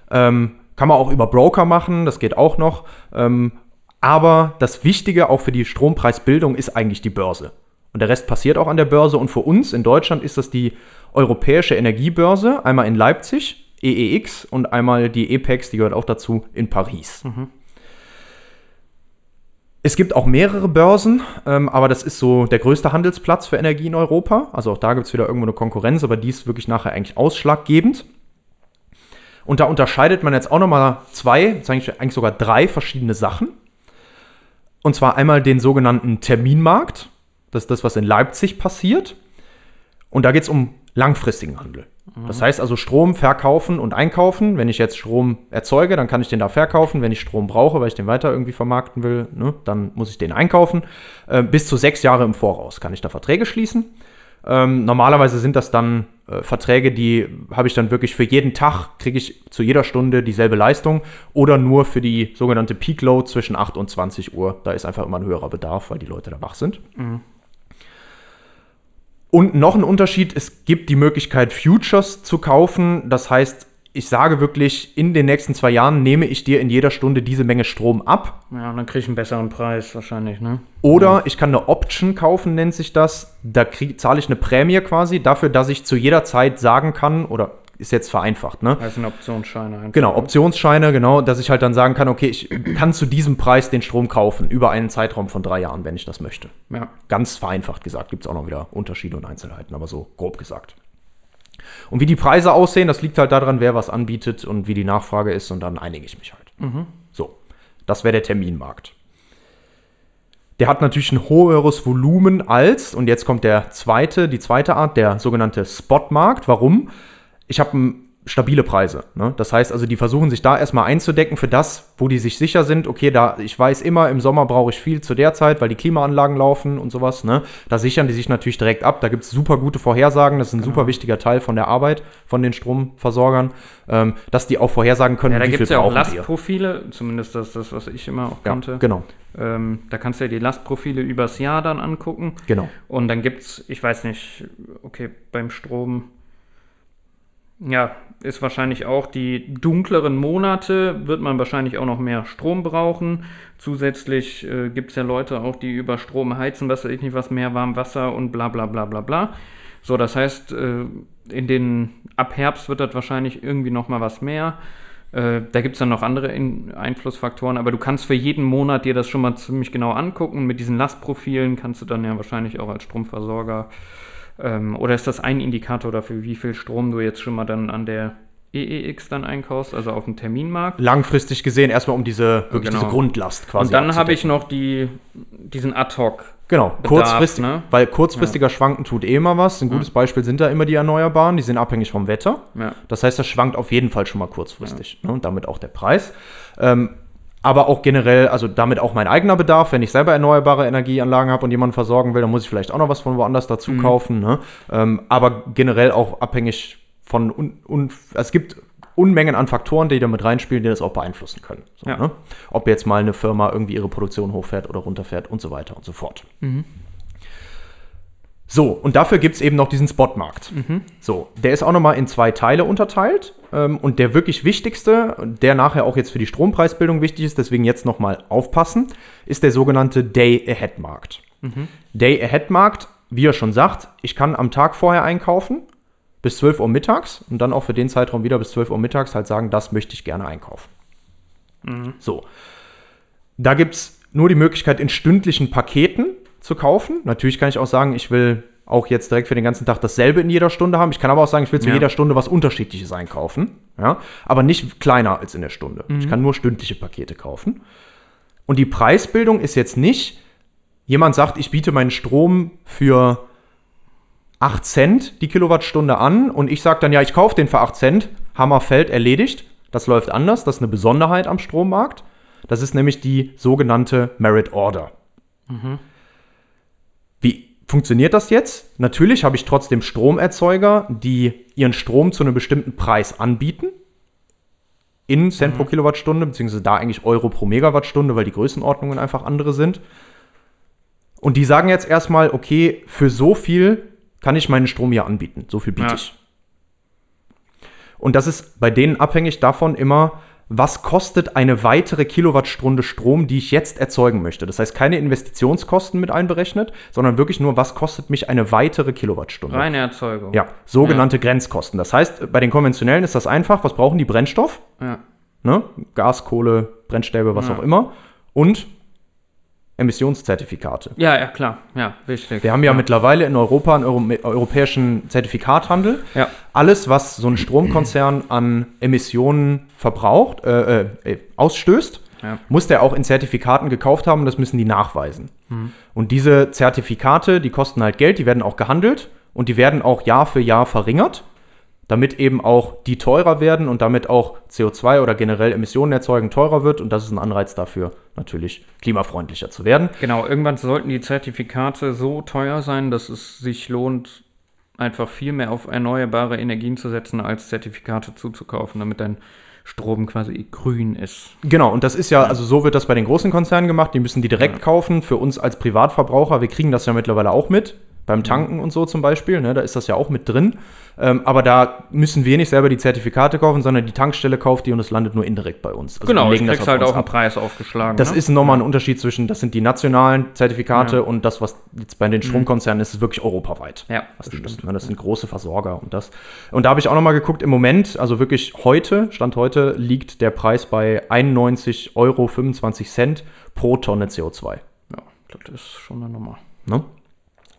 Ähm, kann man auch über Broker machen, das geht auch noch. Ähm, aber das Wichtige auch für die Strompreisbildung ist eigentlich die Börse. Und der Rest passiert auch an der Börse. Und für uns in Deutschland ist das die Europäische Energiebörse, einmal in Leipzig, EEX, und einmal die EPEX, die gehört auch dazu, in Paris. Es gibt auch mehrere Börsen, ähm, aber das ist so der größte Handelsplatz für Energie in Europa. Also auch da gibt es wieder irgendwo eine Konkurrenz, aber die ist wirklich nachher eigentlich ausschlaggebend. Und da unterscheidet man jetzt auch nochmal zwei, eigentlich sogar drei verschiedene Sachen. Und zwar einmal den sogenannten Terminmarkt. Das ist das, was in Leipzig passiert. Und da geht es um langfristigen Handel. Das heißt also Strom verkaufen und einkaufen. Wenn ich jetzt Strom erzeuge, dann kann ich den da verkaufen. Wenn ich Strom brauche, weil ich den weiter irgendwie vermarkten will, ne, dann muss ich den einkaufen. Äh, bis zu sechs Jahre im Voraus kann ich da Verträge schließen. Ähm, normalerweise sind das dann äh, Verträge, die habe ich dann wirklich für jeden Tag, kriege ich zu jeder Stunde dieselbe Leistung oder nur für die sogenannte Peak Load zwischen 8 und 20 Uhr. Da ist einfach immer ein höherer Bedarf, weil die Leute da wach sind. Und noch ein Unterschied, es gibt die Möglichkeit, Futures zu kaufen. Das heißt, ich sage wirklich, in den nächsten zwei Jahren nehme ich dir in jeder Stunde diese Menge Strom ab. Ja, und dann kriege ich einen besseren Preis wahrscheinlich, ne? Oder ich kann eine Option kaufen, nennt sich das. Da krieg, zahle ich eine Prämie quasi dafür, dass ich zu jeder Zeit sagen kann, oder ist jetzt vereinfacht, ne? Das sind Optionsscheine einfach. Genau, Optionsscheine, genau, dass ich halt dann sagen kann, okay, ich kann zu diesem Preis den Strom kaufen, über einen Zeitraum von drei Jahren, wenn ich das möchte. Ja. Ganz vereinfacht gesagt, gibt es auch noch wieder Unterschiede und Einzelheiten, aber so grob gesagt. Und wie die Preise aussehen, das liegt halt daran, wer was anbietet und wie die Nachfrage ist und dann einige ich mich halt. So, das wäre der Terminmarkt. Der hat natürlich ein höheres Volumen als, und jetzt kommt der zweite, die zweite Art, der sogenannte Spotmarkt. Warum? Ich habe einen stabile Preise. Ne? Das heißt also, die versuchen sich da erstmal einzudecken für das, wo die sich sicher sind, okay, da ich weiß immer, im Sommer brauche ich viel zu der Zeit, weil die Klimaanlagen laufen und sowas. Ne? Da sichern die sich natürlich direkt ab. Da gibt es super gute Vorhersagen. Das ist ein Genau. super wichtiger Teil von der Arbeit von den Stromversorgern, ähm, dass die auch vorhersagen können, Ja, da wie gibt es ja auch brauchen wir. Lastprofile, zumindest das, das, was ich immer auch Ja, kannte. genau, Ähm, da kannst du ja die Lastprofile übers Jahr dann angucken. genau. Und dann gibt es, ich weiß nicht, okay, beim Strom, ja, ist wahrscheinlich auch die dunkleren Monate, wird man wahrscheinlich auch noch mehr Strom brauchen. Zusätzlich äh, gibt es ja Leute auch, die über Strom heizen, was weiß ich nicht, was mehr warm Wasser und bla bla bla bla bla. So, das heißt, äh, in den, ab Herbst wird das wahrscheinlich irgendwie noch mal was mehr. Äh, da gibt es dann noch andere in Einflussfaktoren, aber du kannst für jeden Monat dir das schon mal ziemlich genau angucken. Mit diesen Lastprofilen kannst du dann ja wahrscheinlich auch als Stromversorger ähm, oder ist das ein Indikator dafür, wie viel Strom du jetzt schon mal dann an der EEX dann einkaufst, also auf dem Terminmarkt? Langfristig gesehen erstmal um diese, wirklich Genau. diese Grundlast quasi Und dann habe ich noch die, diesen Ad-Hoc. Genau, kurzfristig, ne? weil kurzfristiger Schwanken tut eh immer was. Ein gutes Beispiel sind da immer die Erneuerbaren, die sind abhängig vom Wetter. Ja. Das heißt, das schwankt auf jeden Fall schon mal kurzfristig ne? und damit auch der Preis. Ähm, aber auch generell, also damit auch mein eigener Bedarf, wenn ich selber erneuerbare Energieanlagen habe und jemanden versorgen will, dann muss ich vielleicht auch noch was von woanders dazu kaufen. Ne? Ähm, aber generell auch abhängig von, un, un, es gibt Unmengen an Faktoren, die da mit reinspielen, die das auch beeinflussen können. So, Ja. ne? Ob jetzt mal eine Firma irgendwie ihre Produktion hochfährt oder runterfährt und so weiter und so fort. So, und dafür gibt es eben noch diesen Spotmarkt. So, der ist auch nochmal in zwei Teile unterteilt. Ähm, und der wirklich wichtigste, der nachher auch jetzt für die Strompreisbildung wichtig ist, deswegen jetzt nochmal aufpassen, ist der sogenannte Day-Ahead-Markt. Day-Ahead-Markt, wie er schon sagt, ich kann am Tag vorher einkaufen, bis 12 Uhr mittags und dann auch für den Zeitraum wieder bis 12 Uhr mittags halt sagen, das möchte ich gerne einkaufen. So. Da gibt es nur die Möglichkeit, in stündlichen Paketen zu kaufen. Natürlich kann ich auch sagen, ich will auch jetzt direkt für den ganzen Tag dasselbe in jeder Stunde haben. Ich kann aber auch sagen, ich will zu Ja. jeder Stunde was Unterschiedliches einkaufen. Ja? Aber nicht kleiner als in der Stunde. Ich kann nur stündliche Pakete kaufen. Und die Preisbildung ist jetzt nicht, jemand sagt, ich biete meinen Strom für 8 Cent die Kilowattstunde an und ich sage dann, ja, ich kaufe den für 8 Cent, Hammer fällt, erledigt. Das läuft anders, das ist eine Besonderheit am Strommarkt. Das ist nämlich die sogenannte Merit Order. Wie funktioniert das jetzt? Natürlich habe ich trotzdem Stromerzeuger, die ihren Strom zu einem bestimmten Preis anbieten. In Cent pro Kilowattstunde, beziehungsweise da eigentlich Euro pro Megawattstunde, weil die Größenordnungen einfach andere sind. Und die sagen jetzt erstmal, okay, für so viel kann ich meinen Strom hier anbieten. So viel biete Ja. ich. Und das ist bei denen abhängig davon immer, was kostet eine weitere Kilowattstunde Strom, die ich jetzt erzeugen möchte. Das heißt, keine Investitionskosten mit einberechnet, sondern wirklich nur, was kostet mich eine weitere Kilowattstunde. Reine Erzeugung. Ja, sogenannte Grenzkosten. Das heißt, bei den konventionellen ist das einfach, was brauchen die? Brennstoff, Ja. ne? Gas, Kohle, Brennstäbe, was Ja. auch immer. Und Emissionszertifikate. Ja, ja, klar. Ja, wichtig. Wir haben ja, mittlerweile in Europa einen Euro europäischen Zertifikathandel. Ja. Alles, was so ein Stromkonzern an Emissionen verbraucht, äh, äh, ausstößt, Ja. muss der auch in Zertifikaten gekauft haben. Das müssen die nachweisen. Und diese Zertifikate, die kosten halt Geld, die werden auch gehandelt und die werden auch Jahr für Jahr verringert, damit eben auch die teurer werden und damit auch CO2 oder generell Emissionen erzeugen teurer wird. Und das ist ein Anreiz dafür, natürlich klimafreundlicher zu werden. Genau, irgendwann sollten die Zertifikate so teuer sein, dass es sich lohnt, einfach viel mehr auf erneuerbare Energien zu setzen, als Zertifikate zuzukaufen, damit dein Strom quasi grün ist. Genau, und das ist ja, also so wird das bei den großen Konzernen gemacht, die müssen die direkt kaufen. Für uns als Privatverbraucher, wir kriegen das ja mittlerweile auch mit, beim Tanken und so zum Beispiel, ne, da ist das ja auch mit drin. Ähm, aber da müssen wir nicht selber die Zertifikate kaufen, sondern die Tankstelle kauft die und es landet nur indirekt bei uns. Also genau, ich kriegst halt auch einen. Preis aufgeschlagen. Das ne? ist nochmal ein Unterschied zwischen, das sind die nationalen Zertifikate Ja. und das, was jetzt bei den Stromkonzernen ist, ist wirklich europaweit. Ja, das stimmt. ne? Das sind große Versorger und das. Und da habe ich auch nochmal geguckt, im Moment, also wirklich heute, Stand heute, liegt der Preis bei 91,25 Euro pro Tonne CO2. Ja, das ist schon eine Nummer. Ne?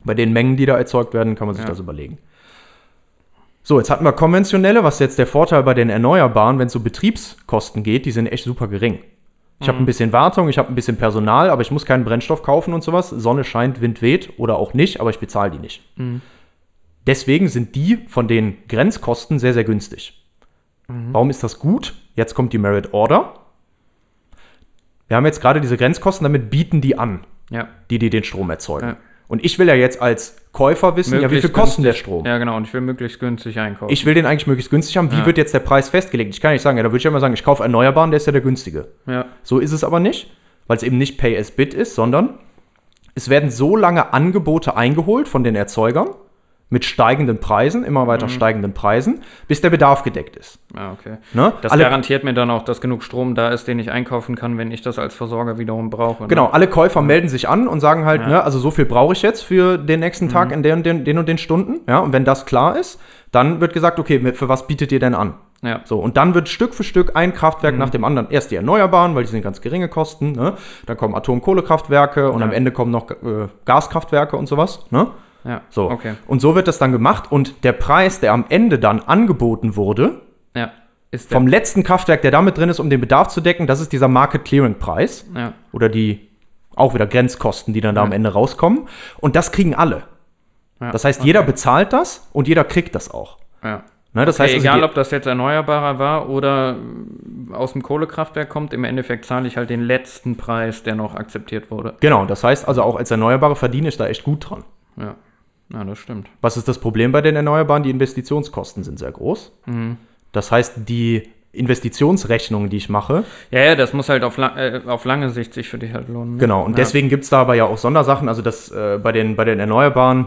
Bei den Mengen, die da erzeugt werden, kann man sich Ja. das überlegen. So, jetzt hatten wir konventionelle, was jetzt der Vorteil bei den Erneuerbaren, wenn es so Betriebskosten geht, die sind echt super gering. Ich habe ein bisschen Wartung, ich habe ein bisschen Personal, aber ich muss keinen Brennstoff kaufen und sowas. Sonne scheint, Wind weht oder auch nicht, aber ich bezahle die nicht. Deswegen sind die von den Grenzkosten sehr, sehr günstig. Warum ist das gut? Jetzt kommt die Merit Order. Wir haben jetzt gerade diese Grenzkosten, damit bieten die an, Ja. die, die den Strom erzeugen. Ja. Und ich will ja jetzt als Käufer wissen, ja, wie viel Möglichst kostet der. Strom? Ja, genau. Und ich will möglichst günstig einkaufen. Ich will den eigentlich möglichst günstig haben. Wie Ja. wird jetzt der Preis festgelegt? Ich kann nicht sagen, ja, da würde ich ja immer sagen, ich kaufe Erneuerbaren, der ist ja der günstige. ja. So ist es aber nicht, weil es eben nicht Pay as Bid ist, sondern es werden so lange Angebote eingeholt von den Erzeugern mit steigenden Preisen, immer Mhm. weiter steigenden Preisen, bis der Bedarf gedeckt ist. Ah, okay. Ne? Das alle, garantiert mir dann auch, dass genug Strom da ist, den ich einkaufen kann, wenn ich das als Versorger wiederum brauche. ne? genau, alle Käufer melden sich an und sagen halt, Ja. ne, also so viel brauche ich jetzt für den nächsten Tag in den, den, den und den Stunden. Ja, und wenn das klar ist, dann wird gesagt, okay, für was bietet ihr denn an? Ja. So, und dann wird Stück für Stück ein Kraftwerk nach dem anderen. Erst die Erneuerbaren, weil die sind ganz geringe Kosten. Ne? Dann kommen Atom-Kohlekraftwerke und Ja. am Ende kommen noch äh, Gaskraftwerke und sowas. Ne? Ja. So. Okay. Und so wird das dann gemacht. Und der Preis, der am Ende dann angeboten wurde, Ja. Vom letzten Kraftwerk, der damit drin ist, um den Bedarf zu decken, das ist dieser Market Clearing Preis. ja. Oder die auch wieder Grenzkosten, die dann da am Ende rauskommen. Und das kriegen alle. Ja. Das heißt, jeder bezahlt das und jeder kriegt das auch. Ja. Ne? Das Okay, heißt, also egal, ob das jetzt erneuerbarer war oder aus dem Kohlekraftwerk kommt, im Endeffekt zahle ich halt den letzten Preis, der noch akzeptiert wurde. Genau, das heißt also auch als Erneuerbare verdiene ich da echt gut dran. Ja. Ja, das stimmt. Was ist das Problem bei den Erneuerbaren? Die Investitionskosten sind sehr groß. Mhm. Das heißt, die Investitionsrechnungen, die ich mache, Ja, ja, das muss halt auf, lang, äh, auf lange Sicht sich für dich halt lohnen. ne? genau, und ja. deswegen gibt es da aber ja auch Sondersachen. Also das äh, bei, den, bei den Erneuerbaren,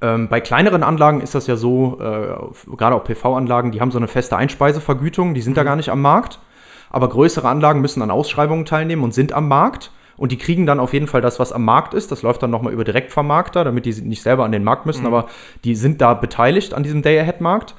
ähm, bei kleineren Anlagen ist das ja so, äh, gerade auch PV-Anlagen, die haben so eine feste Einspeisevergütung, die sind Mhm. da gar nicht am Markt. Aber größere Anlagen müssen an Ausschreibungen teilnehmen und sind am Markt. Und die kriegen dann auf jeden Fall das, was am Markt ist. Das läuft dann nochmal über Direktvermarkter, damit die nicht selber an den Markt müssen, aber die sind da beteiligt an diesem Day-Ahead-Markt.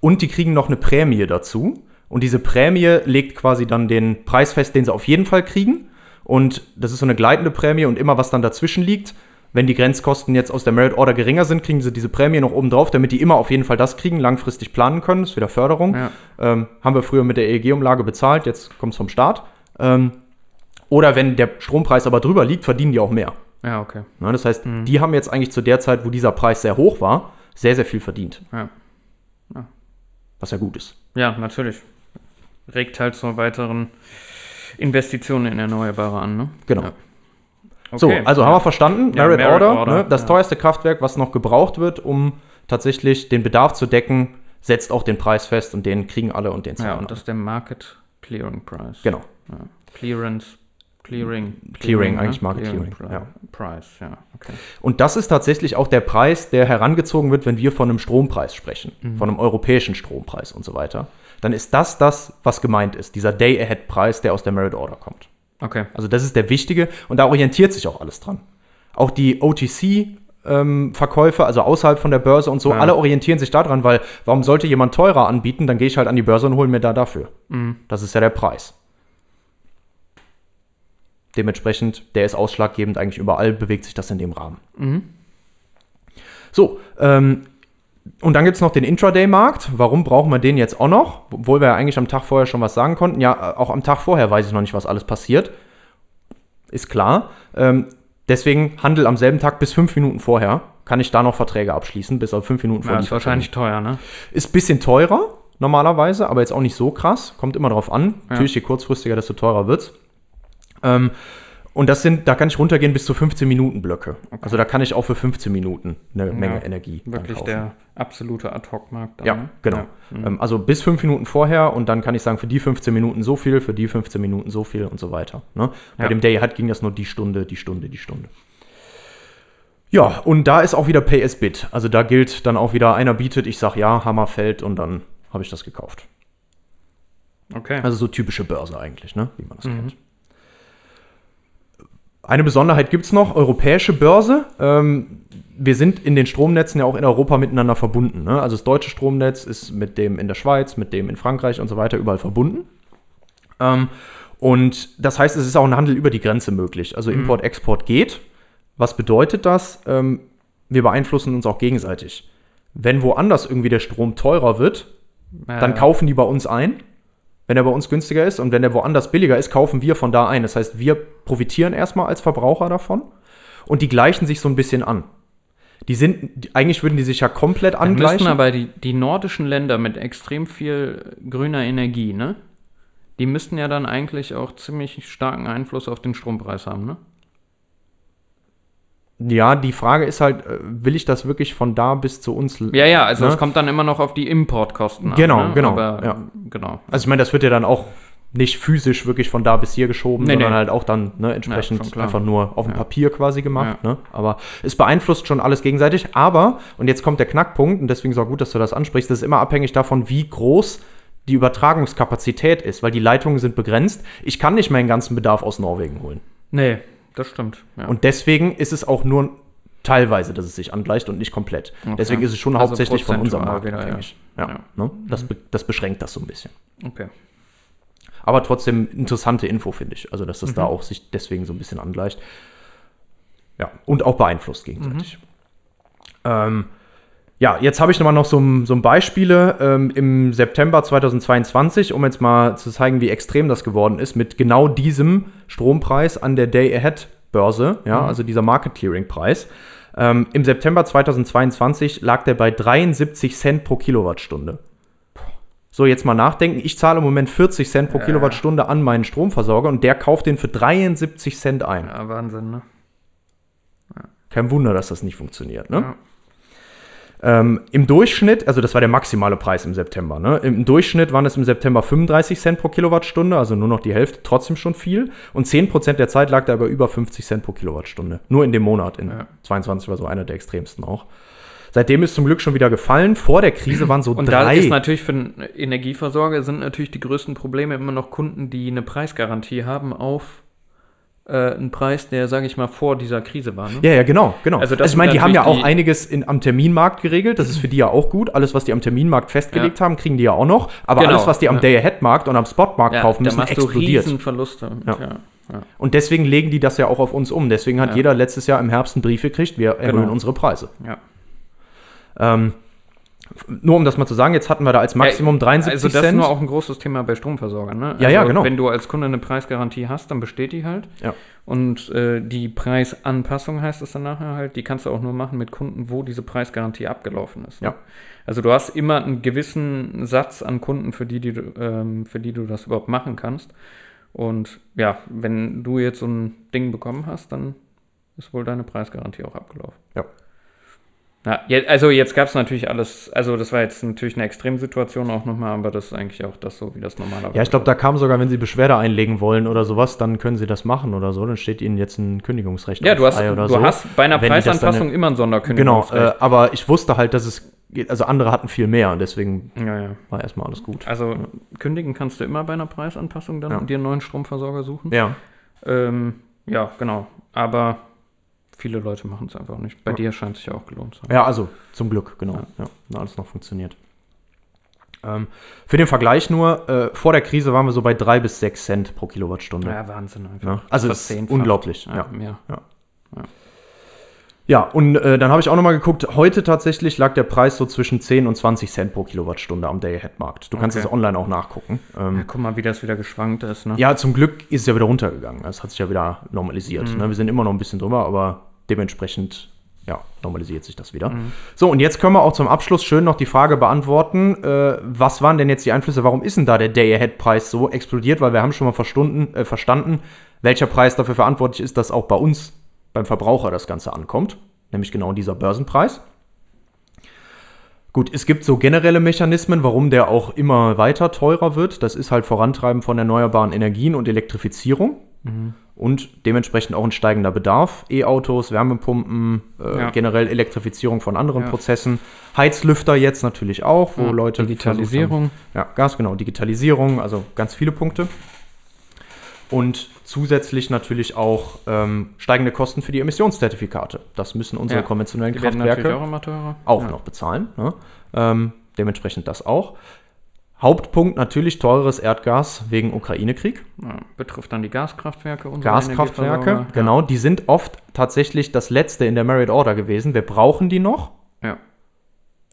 Und die kriegen noch eine Prämie dazu. Und diese Prämie legt quasi dann den Preis fest, den sie auf jeden Fall kriegen. Und das ist so eine gleitende Prämie und immer was dann dazwischen liegt. Wenn die Grenzkosten jetzt aus der Merit Order geringer sind, kriegen sie diese Prämie noch oben drauf, damit die immer auf jeden Fall das kriegen, langfristig planen können. Das ist wieder Förderung. Ja. Ähm, haben wir früher mit der EEG-Umlage bezahlt, jetzt kommt es vom Staat. Ähm, oder wenn der Strompreis aber drüber liegt, verdienen die auch mehr. Ja, okay. Ne, das heißt, Mhm. die haben jetzt eigentlich zu der Zeit, wo dieser Preis sehr hoch war, sehr, sehr viel verdient. Ja. Was ja gut ist. Ja, natürlich. Regt halt zur weiteren Investitionen in Erneuerbare an, ne? Genau. Ja. So, Okay. also haben wir verstanden, Ja, Merit, Merit Order, Order, ne, das ja. teuerste Kraftwerk, was noch gebraucht wird, um tatsächlich den Bedarf zu decken, setzt auch den Preis fest und den kriegen alle und den Ja, zahlen und alle. das ist der Market Clearing Price. Genau. Ja. Clearance, Clearing. Clearing, ne? eigentlich Market Clearing, Pri ja. Price, ja, okay. Und das ist tatsächlich auch der Preis, der herangezogen wird, wenn wir von einem Strompreis sprechen, Mhm. von einem europäischen Strompreis und so weiter. Dann ist das das, was gemeint ist, dieser Day-Ahead-Preis, der aus der Merit Order kommt. Okay. Also das ist der wichtige und da orientiert sich auch alles dran. Auch die OTC-Verkäufe, also außerhalb von der Börse und so, Ja. alle orientieren sich daran, weil warum sollte jemand teurer anbieten, dann gehe ich halt an die Börse und hole mir da dafür. Mhm. Das ist ja der Preis. Dementsprechend, der ist ausschlaggebend, eigentlich überall bewegt sich das in dem Rahmen. Mhm. So, ähm, und dann gibt es noch den Intraday-Markt. Warum brauchen wir den jetzt auch noch? Obwohl wir ja eigentlich am Tag vorher schon was sagen konnten. Ja, äh, auch am Tag vorher weiß ich noch nicht, was alles passiert. Ist klar. Ähm, deswegen Handel am selben Tag bis fünf Minuten vorher. Kann ich da noch Verträge abschließen, bis auf fünf Minuten vor Ja, ist wahrscheinlich teuer, ne? Ist ein bisschen teurer normalerweise, aber jetzt auch nicht so krass. Kommt immer drauf an. Natürlich, je kurzfristiger, desto teurer wird's. Ähm, und das sind, da kann ich runtergehen bis zu 15 Minuten Blöcke. Also da kann ich auch für 15 Minuten eine Menge Energie Wirklich kaufen. der absolute Ad-Hoc-Markt. Ja, ne? genau. Ja. Mhm. Ähm, also bis fünf Minuten vorher und dann kann ich sagen, für die 15 Minuten so viel, für die 15 Minuten so viel und so weiter. Ne? Bei Ja. dem Day hat ging das nur die Stunde, die Stunde, die Stunde. Ja, und da ist auch wieder Pay as Bid. Also da gilt dann auch wieder, einer bietet, ich sag ja, Hammer fällt und dann habe ich das gekauft. Okay. Also so typische Börse eigentlich, ne? wie man das Mhm. kennt. Eine Besonderheit gibt es noch, europäische Börse. Ähm, wir sind in den Stromnetzen ja auch in Europa miteinander verbunden. Ne? Also das deutsche Stromnetz ist mit dem in der Schweiz, mit dem in Frankreich und so weiter überall verbunden. Ähm, und das heißt, es ist auch ein Handel über die Grenze möglich. Also Import, Export geht. Was bedeutet das? Ähm, wir beeinflussen uns auch gegenseitig. Wenn woanders irgendwie der Strom teurer wird, dann Äh, kaufen die bei uns ein, wenn er bei uns günstiger ist. Und wenn er woanders billiger ist, kaufen wir von da ein. Das heißt, wir profitieren erstmal als Verbraucher davon und die gleichen sich so ein bisschen an. Die sind, eigentlich würden die sich ja komplett Dann angleichen. müssten aber die, die nordischen Länder mit extrem viel grüner Energie, ne? Die müssten ja dann eigentlich auch ziemlich starken Einfluss auf den Strompreis haben, ne? Ja, die Frage ist halt, äh, will ich das wirklich von da bis zu uns? Ja, ja, also Ne? es kommt dann immer noch auf die Importkosten an. Genau, ne? genau, Aber, ja. genau. Also ich meine, das wird ja dann auch nicht physisch wirklich von da bis hier geschoben, Nee, sondern nee. halt auch dann ne, Ja, entsprechend klar. einfach nur auf dem Ja. Papier quasi gemacht. Ne? Aber es beeinflusst schon alles gegenseitig. Aber, und jetzt kommt der Knackpunkt, und deswegen ist auch gut, dass du das ansprichst, das ist immer abhängig davon, wie groß die Übertragungskapazität ist, weil die Leitungen sind begrenzt. Ich kann nicht meinen ganzen Bedarf aus Norwegen holen. Nee, das stimmt. Ja. Und deswegen ist es auch nur teilweise, dass es sich angleicht und nicht komplett. Okay. Deswegen ist es schon Also hauptsächlich von unserem Markt wieder, abhängig. Ja. Ja. Ne? Das, be das beschränkt das so ein bisschen. okay. Aber trotzdem interessante Info, finde ich. Also, dass das Mhm. da auch sich deswegen so ein bisschen angleicht. Ja, und auch beeinflusst gegenseitig. Mhm. Ähm, ja, jetzt habe ich nochmal noch so, ein- so ein Beispiele ähm, im September 2022, um jetzt mal zu zeigen, wie extrem das geworden ist, mit genau diesem Strompreis an der Day-Ahead-Börse, ja, Mhm. also dieser Market-Clearing-Preis. Ähm, Im September 2022 lag der bei 73 Cent pro Kilowattstunde. So, jetzt mal nachdenken. Ich zahle im Moment 40 Cent pro Ja. Kilowattstunde an meinen Stromversorger und der kauft den für 73 Cent ein. Ja, Wahnsinn, ne? Kein Wunder, dass das nicht funktioniert. Ne? Ja. Ähm, Im Durchschnitt, also das war der maximale Preis im September, ne? im Durchschnitt waren es im September 35 Cent pro Kilowattstunde, also nur noch die Hälfte, trotzdem schon viel. Und 10% der Zeit lag da aber über 50 Cent pro Kilowattstunde. Nur in dem Monat, in Ja. 22 war so einer der extremsten auch. Seitdem ist zum Glück schon wieder gefallen. Vor der Krise waren so Und da drei. ist natürlich für einen Energieversorger sind natürlich die größten Probleme immer noch Kunden, die eine Preisgarantie haben auf äh, einen Preis, der, sage ich mal, vor dieser Krise war. Ne? Ja, ja, genau, genau. Also Also, ich meine, die haben ja auch einiges in, am Terminmarkt geregelt. Das ist für die ja auch gut. Alles, was die am Terminmarkt festgelegt Ja. haben, kriegen die ja auch noch. Aber Genau, alles, was die am ja. Day-Ahead-Markt und am Spotmarkt kaufen da müssen, machst du explodiert. Riesenverluste. Und, Ja. ja. Ja. Und deswegen legen die das ja auch auf uns um. Deswegen hat Ja. jeder letztes Jahr im Herbst einen Brief gekriegt, wir erhöhen Genau. unsere Preise. Ja. Ähm, nur um das mal zu sagen, jetzt hatten wir da als Maximum 73 Also das ist Cent. nur auch ein großes Thema bei Stromversorgern. Ne? Ja, ja, also genau. Wenn du als Kunde eine Preisgarantie hast, dann besteht die halt. Ja. Und äh, die Preisanpassung heißt es dann nachher halt, die kannst du auch nur machen mit Kunden, wo diese Preisgarantie abgelaufen ist. Ne? Ja. Also du hast immer einen gewissen Satz an Kunden, für die, die, du, ähm, für die du das überhaupt machen kannst. Und ja, wenn du jetzt so ein Ding bekommen hast, dann ist wohl deine Preisgarantie auch abgelaufen. Ja. Ja, also jetzt gab es natürlich alles, also das war jetzt natürlich eine Extremsituation auch nochmal, aber das ist eigentlich auch das so, wie das normalerweise ja, ich glaube, da kam sogar, wenn sie Beschwerde einlegen wollen oder sowas, dann können sie das machen oder so. Dann steht ihnen jetzt ein Kündigungsrecht Ja, du hast, frei oder du so. hast bei einer Wenn das dann- Preisanpassung immer ein Genau, Sonderkündigungsrecht. äh, aber ich wusste halt, dass es geht. Also andere hatten viel mehr und deswegen ja, ja. war erstmal alles gut. Also kündigen kannst du immer bei einer Preisanpassung dann Ja. und dir einen neuen Stromversorger suchen. Ja. Ähm, ja, genau. Aber viele Leute machen es einfach nicht. Bei Ja. dir scheint es sich ja auch gelohnt zu haben. Ja, also zum Glück, genau. Ja, na, alles noch funktioniert. Ähm, für den Vergleich nur, äh, vor der Krise waren wir so bei 3 bis 6 Cent pro Kilowattstunde. Ja, Wahnsinn einfach. Also Das ist unglaublich. Ja, Ja. Ja, und äh, dann habe ich auch nochmal geguckt, heute tatsächlich lag der Preis so zwischen 10 und 20 Cent pro Kilowattstunde am Day-Ahead-Markt. Du kannst Okay. es online auch nachgucken. Ja, Ähm, guck mal, wie das wieder geschwankt ist. Ne? ja, zum Glück ist es ja wieder runtergegangen. Es hat sich ja wieder normalisiert. Mhm. Ne? Wir sind immer noch ein bisschen drüber, aber dementsprechend ja, normalisiert sich das wieder. Mhm. So, und jetzt können wir auch zum Abschluss schön noch die Frage beantworten, äh, was waren denn jetzt die Einflüsse, warum ist denn da der Day-Ahead-Preis so explodiert? Weil wir haben schon mal verstunden, äh, verstanden, welcher Preis dafür verantwortlich ist, dass auch bei uns, beim Verbraucher, das Ganze ankommt. Nämlich genau dieser Börsenpreis. Gut, es gibt so generelle Mechanismen, warum der auch immer weiter teurer wird. Das ist halt Vorantreiben von erneuerbaren Energien und Elektrifizierung. Und dementsprechend auch ein steigender Bedarf. E-Autos, Wärmepumpen, äh, Ja. generell Elektrifizierung von anderen Ja. Prozessen. Heizlüfter jetzt natürlich auch, wo Ja, Leute. Digitalisierung. ja, ganz genau. Digitalisierung, also ganz viele Punkte. Und zusätzlich natürlich auch ähm, steigende Kosten für die Emissionszertifikate. Das müssen unsere konventionellen Die Kraftwerke auch auch noch bezahlen. Ne? Ähm, dementsprechend das auch. Hauptpunkt natürlich teures Erdgas wegen Ukraine-Krieg. Ja, betrifft dann die Gaskraftwerke und Gaskraftwerke, genau, die sind oft tatsächlich das letzte in der Merit Order gewesen. Wir brauchen die noch Ja.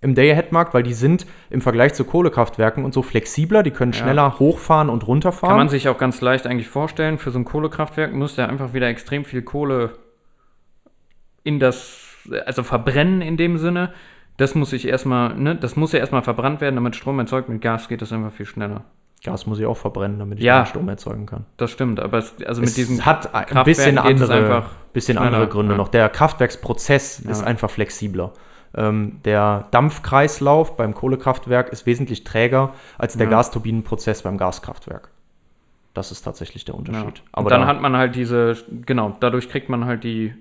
im Day-Ahead-Markt, weil die sind im Vergleich zu Kohlekraftwerken und so flexibler, die können Ja. schneller hochfahren und runterfahren. Kann man sich auch ganz leicht eigentlich vorstellen, für so ein Kohlekraftwerk muss ja einfach wieder extrem viel Kohle in das also verbrennen in dem Sinne, das muss ich erstmal, ne, das muss ja erstmal verbrannt werden, damit Strom erzeugt. Mit Gas geht das einfach viel schneller. Gas muss ich auch verbrennen, damit ich Ja. Strom erzeugen kann. Das stimmt, aber es, also mit es diesem hat ein Kraftwerken bisschen andere, einfach bisschen schneller, andere Gründe ja. noch. Der Kraftwerksprozess ist Ja. einfach flexibler. Ähm, der Dampfkreislauf beim Kohlekraftwerk ist wesentlich träger als der. Gasturbinenprozess beim Gaskraftwerk. Das ist tatsächlich der. Unterschied. Und dann da- hat man halt diese, genau, dadurch kriegt man halt die,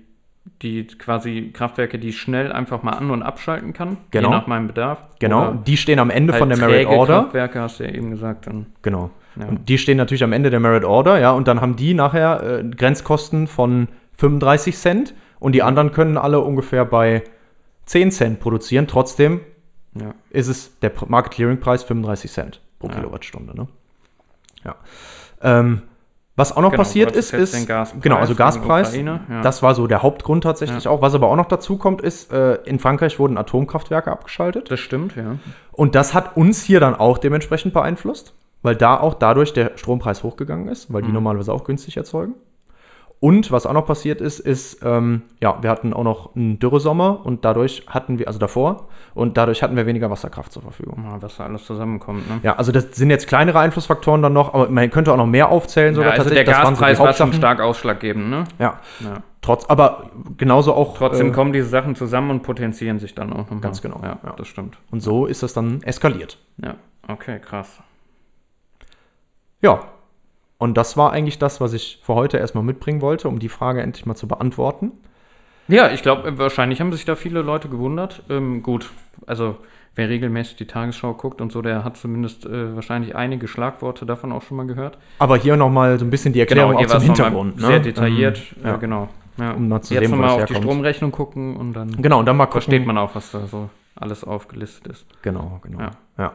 die quasi Kraftwerke, die ich schnell einfach mal an- und abschalten kann, Genau. je nach meinem Bedarf. genau, Oder die stehen am Ende halt von der Merit Order. Kraftwerke hast du ja eben gesagt. Dann, Genau. ja. Und die stehen natürlich am Ende der Merit Order, ja, und dann haben die nachher äh, Grenzkosten von 35 Cent und die anderen können alle ungefähr bei 10 Cent produzieren. Trotzdem ja. ist es der Market Clearing Preis 35 Cent pro Ja. Kilowattstunde. Ne? Ja. Ähm, was auch noch Genau, passiert ist, ist genau, also Gaspreis. Ukraine, ja. Das war so der Hauptgrund tatsächlich auch. Was aber auch noch dazu kommt, ist, äh, in Frankreich wurden Atomkraftwerke abgeschaltet. Das stimmt, ja. Und das hat uns hier dann auch dementsprechend beeinflusst, weil da auch dadurch der Strompreis hochgegangen ist, weil die Mhm. normalerweise auch günstig erzeugen. Und was auch noch passiert ist, ist, ähm, ja, wir hatten auch noch einen Dürresommer und dadurch hatten wir, also davor, und dadurch hatten wir weniger Wasserkraft zur Verfügung. Ja, Was da alles zusammenkommt, ne? Ja, also das sind jetzt kleinere Einflussfaktoren dann noch, aber man könnte auch noch mehr aufzählen sogar Ja, also der waren so Gaspreis war schon stark ausschlaggebend, ne? Ja, Ja. trotz, aber genauso auch. Trotzdem äh, kommen diese Sachen zusammen und potenzieren sich dann auch nochmal. Ganz genau, Ja, ja. das stimmt. Und so ist das dann eskaliert. Ja, okay, krass. Ja. Und das war eigentlich das, was ich für heute erstmal mitbringen wollte, um die Frage endlich mal zu beantworten. Ja, ich glaube, wahrscheinlich haben sich da viele Leute gewundert. Ähm, gut, also wer regelmäßig die Tagesschau guckt und so, der hat zumindest äh, wahrscheinlich einige Schlagworte davon auch schon mal gehört. Aber hier nochmal so ein bisschen die Erklärung auch hier zum Hintergrund. ne? Sehr detailliert, Ähm, ja. ja. genau. Ja. Um mal zu Jetzt sehen, das auf die herkommt. Stromrechnung gucken und dann Genau, und dann mal gucken. versteht man auch, was da so alles aufgelistet ist. Genau, genau. Ja. Ja.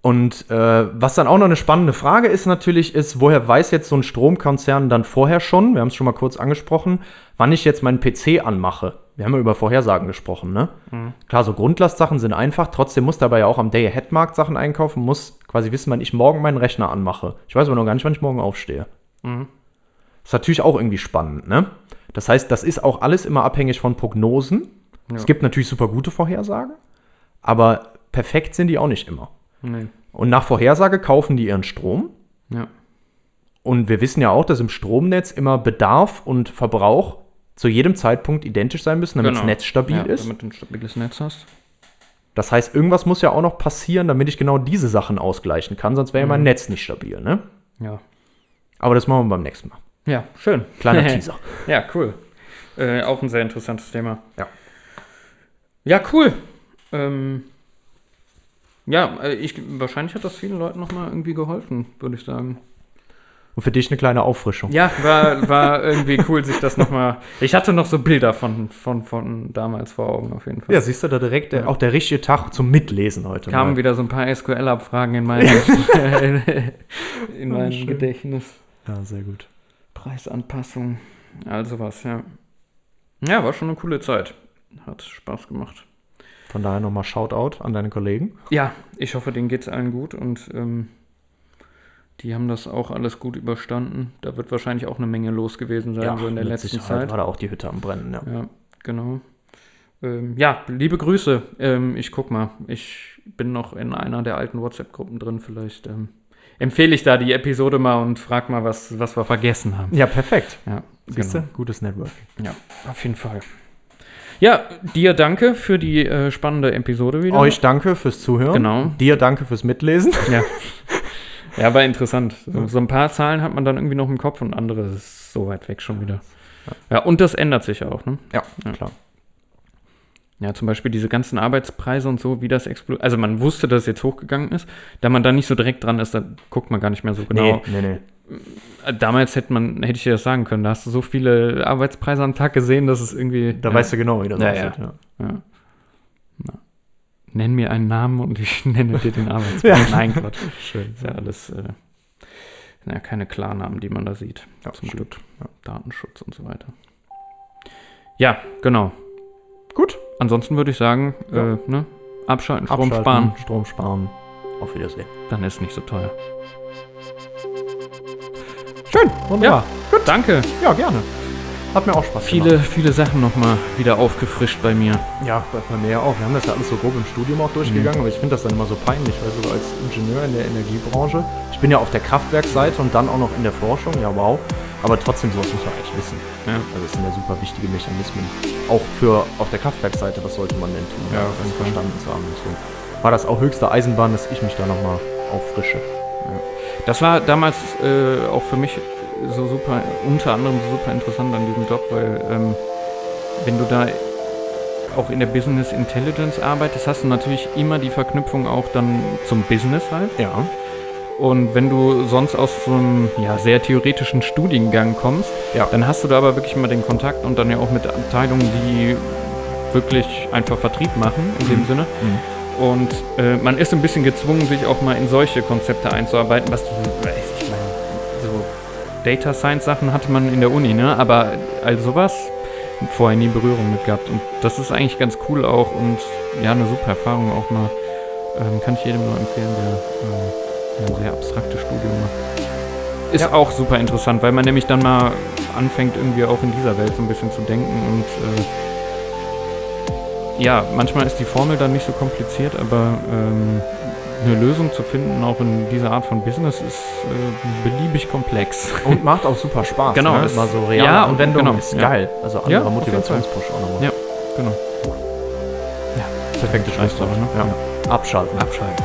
Und äh, was dann auch noch eine spannende Frage ist natürlich, ist, woher weiß jetzt so ein Stromkonzern dann vorher schon, wir haben es schon mal kurz angesprochen, wann ich jetzt meinen PC anmache? Wir haben ja über Vorhersagen gesprochen, ne? Mhm. Klar, so Grundlastsachen sind einfach, trotzdem muss dabei ja auch am Day-Ahead-Markt Sachen einkaufen, muss quasi wissen, wann ich morgen meinen Rechner anmache. Ich weiß aber noch gar nicht, wann ich morgen aufstehe. Mhm. Ist natürlich auch irgendwie spannend, ne? Das heißt, das ist auch alles immer abhängig von Prognosen. Ja. Es gibt natürlich super gute Vorhersagen, aber perfekt sind die auch nicht immer. Nee. Und nach Vorhersage kaufen die ihren Strom. Ja. Und wir wissen ja auch, dass im Stromnetz immer Bedarf und Verbrauch zu jedem Zeitpunkt identisch sein müssen, damit Genau. das Netz stabil ja, ist. Damit du ein stabiles Netz hast. Das heißt, irgendwas muss ja auch noch passieren, damit ich genau diese Sachen ausgleichen kann, sonst wäre ja mein Mhm. Netz nicht stabil. Ne? Ja. Aber das machen wir beim nächsten Mal. Ja, schön. Kleiner Teaser. Ja, cool. Äh, auch ein sehr interessantes Thema. Ja. Ja, cool. Ähm, ja, äh, ich, wahrscheinlich hat das vielen Leuten nochmal irgendwie geholfen, würde ich sagen. Und für dich eine kleine Auffrischung. Ja, war, war irgendwie cool, sich das nochmal. Ich hatte noch so Bilder von, von, von damals vor Augen auf jeden Fall. Ja, siehst du, da direkt der, auch der richtige Tag zum Mitlesen heute. Kamen mal. wieder so ein paar SQL-Abfragen in mein, in mein schön. Gedächtnis. Ja, sehr gut. Preisanpassung, all sowas, ja. Ja, war schon eine coole Zeit. Hat Spaß gemacht. Von daher nochmal Shoutout an deine Kollegen. Ja, ich hoffe, denen geht es allen gut und ähm, die haben das auch alles gut überstanden. Da wird wahrscheinlich auch eine Menge los gewesen sein, so in der letzten Sicherheit Zeit. war da auch die Hütte am Brennen. Ja. Ja, genau. Ähm, ja, liebe Grüße. Ähm, ich guck mal. Ich bin noch in einer der alten WhatsApp-Gruppen drin. Vielleicht ähm, empfehle ich da die Episode mal und frag mal, was, was wir vergessen haben. ja, perfekt. Ja, Siehst genau. du? Gutes Networking. Ja, auf jeden Fall. Ja, dir danke für die äh, spannende Episode wieder. Euch danke fürs Zuhören. Genau. Dir danke fürs Mitlesen. Ja. ja, war interessant. So, so ein paar Zahlen hat man dann irgendwie noch im Kopf und andere ist so weit weg schon wieder. Ja, und das ändert sich auch, ne? Ja, Ja. klar. Ja, zum Beispiel diese ganzen Arbeitspreise und so, wie das explodiert. Also man wusste, dass es jetzt hochgegangen ist. Da man da nicht so direkt dran ist, da guckt man gar nicht mehr so genau. Nee, nee, nee. Äh, Damals hätte man, hätte ich dir das sagen können. Da hast du so viele Arbeitspreise am Tag gesehen, dass es irgendwie. Da ja, weißt du genau, wie das Ja, aussieht. ja. Ja. Nenn mir einen Namen und ich nenne dir den Arbeitspreis. Nein, Quatsch. Schön. Ist ja alles. Äh, sind ja keine Klarnamen, die man da sieht. Ja, zum. Glück. Datenschutz und so weiter. Ja, genau. Gut. Ansonsten würde ich sagen, Ja. äh, ne? abschalten, Strom Abschalten, sparen, Strom sparen. Auf Wiedersehen. dann ist nicht so teuer. Schön. Wunderbar. Danke. Ja, gerne. Hat mir auch Spaß viele, gemacht. viele Sachen nochmal wieder aufgefrischt bei mir. Ja, bei, bei mir ja auch. Wir haben das ja alles so grob im Studium auch durchgegangen, aber ich finde das dann immer so peinlich, weil so als Ingenieur in der Energiebranche, ich bin ja auf der Kraftwerksseite und dann auch noch in der Forschung, ja wow, aber trotzdem sowas muss man eigentlich wissen. Ja. Also das sind ja super wichtige Mechanismen. Auch für auf der Kraftwerksseite, was sollte man denn tun, Ja, um das verstanden zu haben. Deswegen war das auch höchste Eisenbahn, dass ich mich da nochmal auffrische. Das war damals äh, auch für mich so super, unter anderem so super interessant an diesem Job, weil ähm, wenn du da auch in der Business Intelligence arbeitest, hast du natürlich immer die Verknüpfung auch dann zum Business halt. Ja. Und wenn du sonst aus so einem ja, sehr theoretischen Studiengang kommst, Ja. dann hast du da aber wirklich mal den Kontakt und dann ja auch mit Abteilungen, die wirklich einfach Vertrieb machen in dem Sinne. Mhm. Und äh, man ist ein bisschen gezwungen, sich auch mal in solche Konzepte einzuarbeiten, was du, ich meine, so Data Science Sachen hatte man in der Uni, ne? Aber all sowas vorher nie Berührung mit gehabt. Und das ist eigentlich ganz cool auch und ja, eine super Erfahrung auch mal. Ähm, kann ich jedem nur empfehlen, der ja, ein sehr abstraktes Studium macht. Ist Ja. auch super interessant, weil man nämlich dann mal anfängt, irgendwie auch in dieser Welt so ein bisschen zu denken und äh, ja, manchmal ist die Formel dann nicht so kompliziert, aber ähm, eine Lösung zu finden, auch in dieser Art von Business, ist äh, beliebig komplex. Und macht auch super Spaß. Genau, Ne? es- Mal so reale ja, Anwendung genau, ist ja. geil. Also Ja, anderer Fall. Motivationspush auch nochmal. Ja. Genau. Perfekte Scheiß Schlusswort. drauf, ne? Ja. Abschalten. Abschalten.